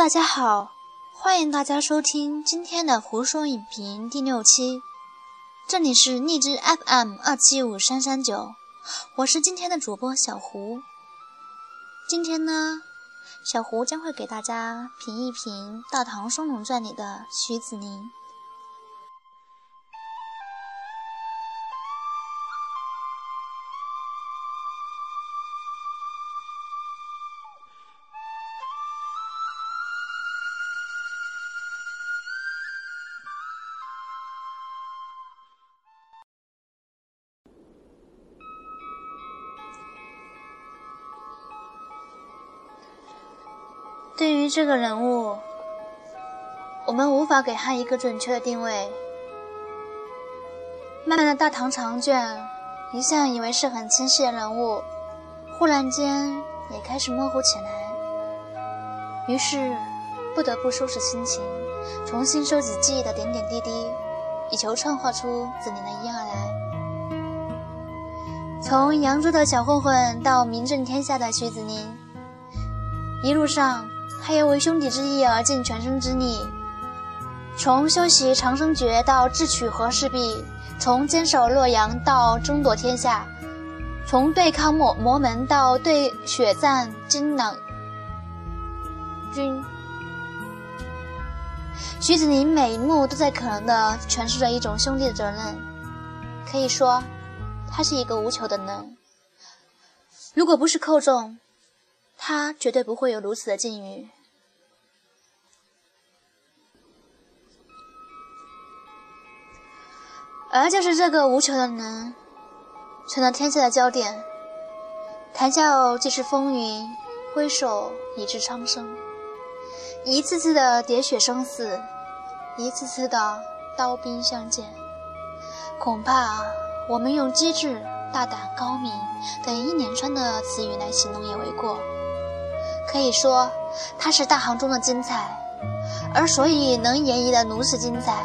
大家好，欢迎大家收听今天的胡说影评第六期，这里是荔枝 FM 二七五三三九，我是今天的主播小胡。今天呢，小胡将会给大家评一评《大唐双龙传》里的徐子宁。对于这个人物，我们无法给他一个准确的定位。漫漫的大唐长卷，一向以为是很清晰的人物，忽然间也开始模糊起来。于是，不得不收拾心情，重新收集记忆的点点滴滴，以求创画出子宁的一二来。从扬州的小混混到名震天下的徐子宁，一路上。他也为兄弟之义而尽全身之力，从修习长生诀到智取和氏璧，从坚守洛阳到争夺天下，从对抗魔魔门到对血战金囊军，徐子宁每一幕都在可能的诠释着一种兄弟的责任。可以说，他是一个无求的人。如果不是寇仲。他绝对不会有如此的境遇，而就是这个无求的人，成了天下的焦点。谈笑即是风云，挥手已至苍生。一次次的喋血生死，一次次的刀兵相见，恐怕我们用机智、大胆、高明等一连串的词语来形容也为过。可以说，他是大行中的精彩，而所以能演绎的如此精彩，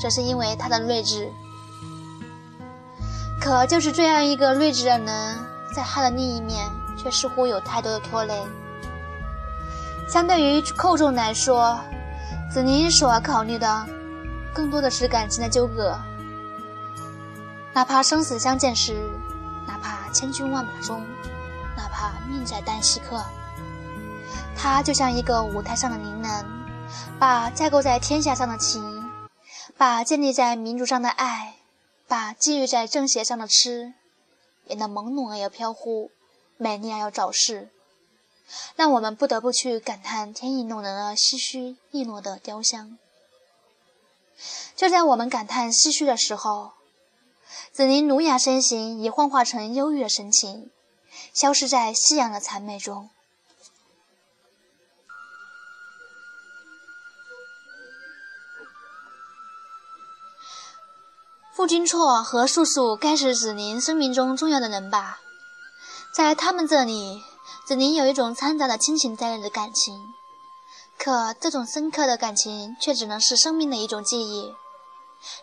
这是因为他的睿智。可就是这样一个睿智的人，在他的另一面，却似乎有太多的拖累。相对于寇仲来说，子宁所考虑的，更多的是感情的纠葛。哪怕生死相见时，哪怕千军万马中，哪怕命在旦夕刻。他就像一个舞台上的名人，把架构在天下上的情，把建立在民族上的爱，把寄予在正邪上的痴，演得朦胧而又飘忽，美丽而又早逝，让我们不得不去感叹天意弄人而唏嘘易落的雕像。就在我们感叹唏嘘的时候，子宁儒雅身形已幻化成忧郁的神情，消失在夕阳的残美中。傅君绰和素素该是子宁生命中重要的人吧，在他们这里，子宁有一种掺杂了亲情在内的感情，可这种深刻的感情却只能是生命的一种记忆。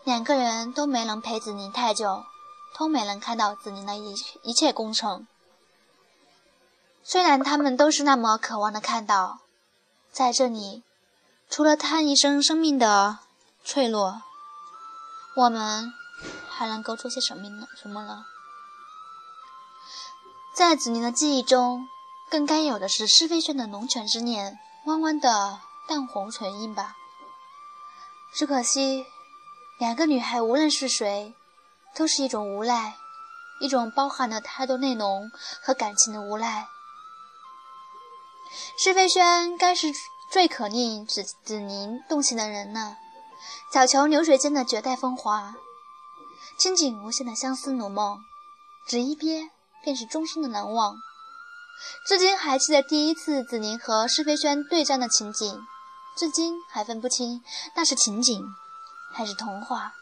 两个人都没能陪子宁太久，都没能看到子宁的一一切功成。虽然他们都是那么渴望的看到，在这里，除了叹一声生命的脆弱，我们。还能够做些什么呢？什么呢？在子宁的记忆中，更该有的是施飞轩的龙泉之念，弯弯的淡红唇印吧。只可惜，两个女孩无论是谁，都是一种无奈，一种包含了太多内容和感情的无奈。施飞轩该是最可令子子宁动心的人了，小桥流水间的绝代风华。清景无限的相思如梦，只一瞥便是终生的难忘。至今还记得第一次子宁和施飞轩对战的情景，至今还分不清那是情景还是童话。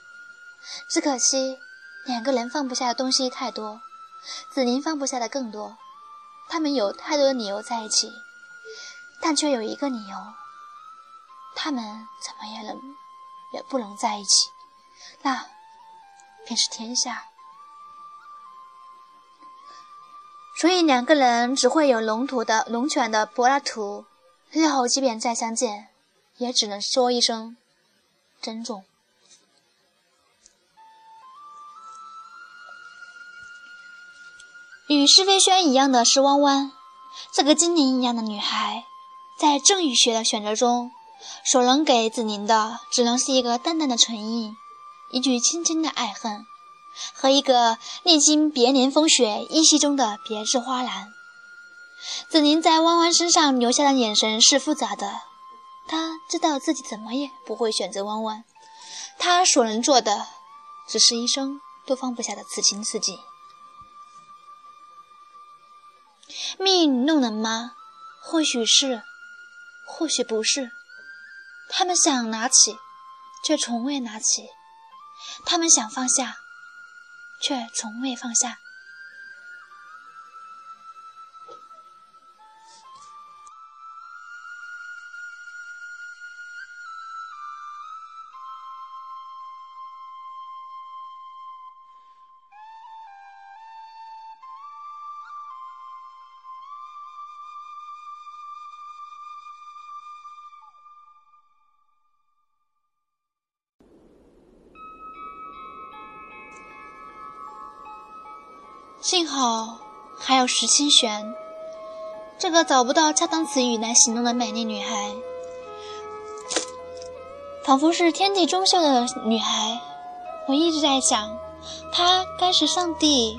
只可惜两个人放不下的东西太多，子宁放不下的更多。他们有太多的理由在一起，但却有一个理由：他们怎么也能也不能在一起。那。便是天下，所以两个人只会有龙图的龙泉的柏拉图，日后即便再相见，也只能说一声珍重。与施飞轩一样的是弯弯，这个精灵一样的女孩，在正雨雪的选择中，所能给子宁的，只能是一个淡淡的唇印，一句轻轻的爱恨，和一个历经别年风雪依稀中的别致花篮。子宁在弯弯身上留下的眼神是复杂的，他知道自己怎么也不会选择弯弯，他所能做的，只是一生都放不下的此情此景。命运弄人吗？或许是，或许不是。他们想拿起，却从未拿起；他们想放下，却从未放下。幸好还有石清玄，这个找不到恰当词语来形容的美丽女孩，仿佛是天地中秀的女孩。我一直在想，她该是上帝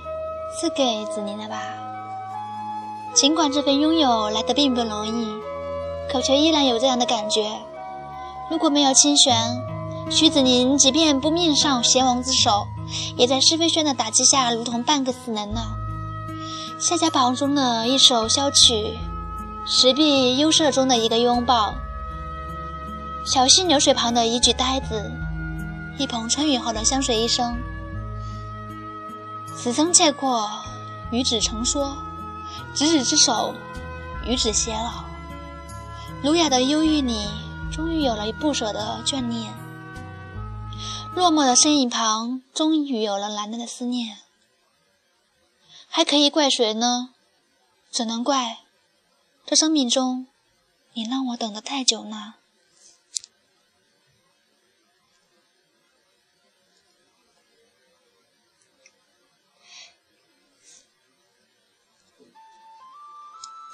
赐给子宁的吧？尽管这份拥有来的并不容易，可却依然有这样的感觉。如果没有清玄，徐子宁即便不命丧贤王之手。也在施飞轩的打击下，如同半个死人了。夏家堡中的一首箫曲，石壁幽舍中的一个拥抱，小溪流水旁的一句呆子，一捧春雨后的香水一生，此生契阔，与子成说，执子之手，与子偕老。儒雅的忧郁里，终于有了不舍的眷恋。落寞的身影旁，终于有了男人的思念。还可以怪谁呢？只能怪这生命中，你让我等得太久了。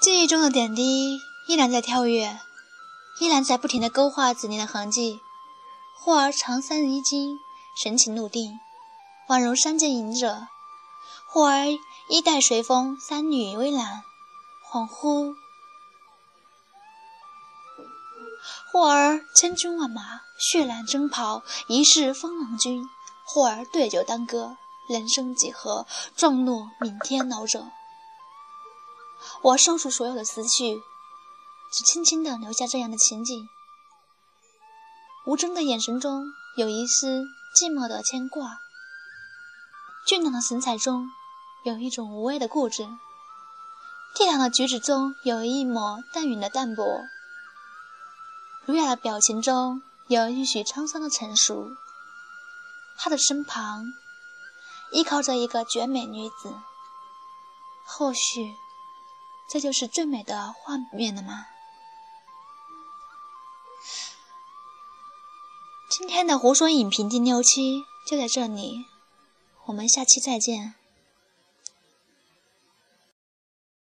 记忆中的点滴依然在跳跃，依然在不停的勾画子宁的痕迹。忽而长衫一襟，神情怒定，宛如山间隐者；忽而衣带随风，三女微澜，恍惚；忽而千军万马，血染征袍，一世风浪君；忽而对酒当歌，人生几何，撞怒明天老者。我收拾所有的思绪，只轻轻地留下这样的情景。无争的眼神中有一丝寂寞的牵挂，俊朗的神采中有一种无畏的固执，倜傥的举止中有一抹淡云的淡泊，儒雅的表情中有一许沧桑的成熟。他的身旁依靠着一个绝美女子，或许这就是最美的画面了吗？今天的胡说影评第六期就在这里，我们下期再见。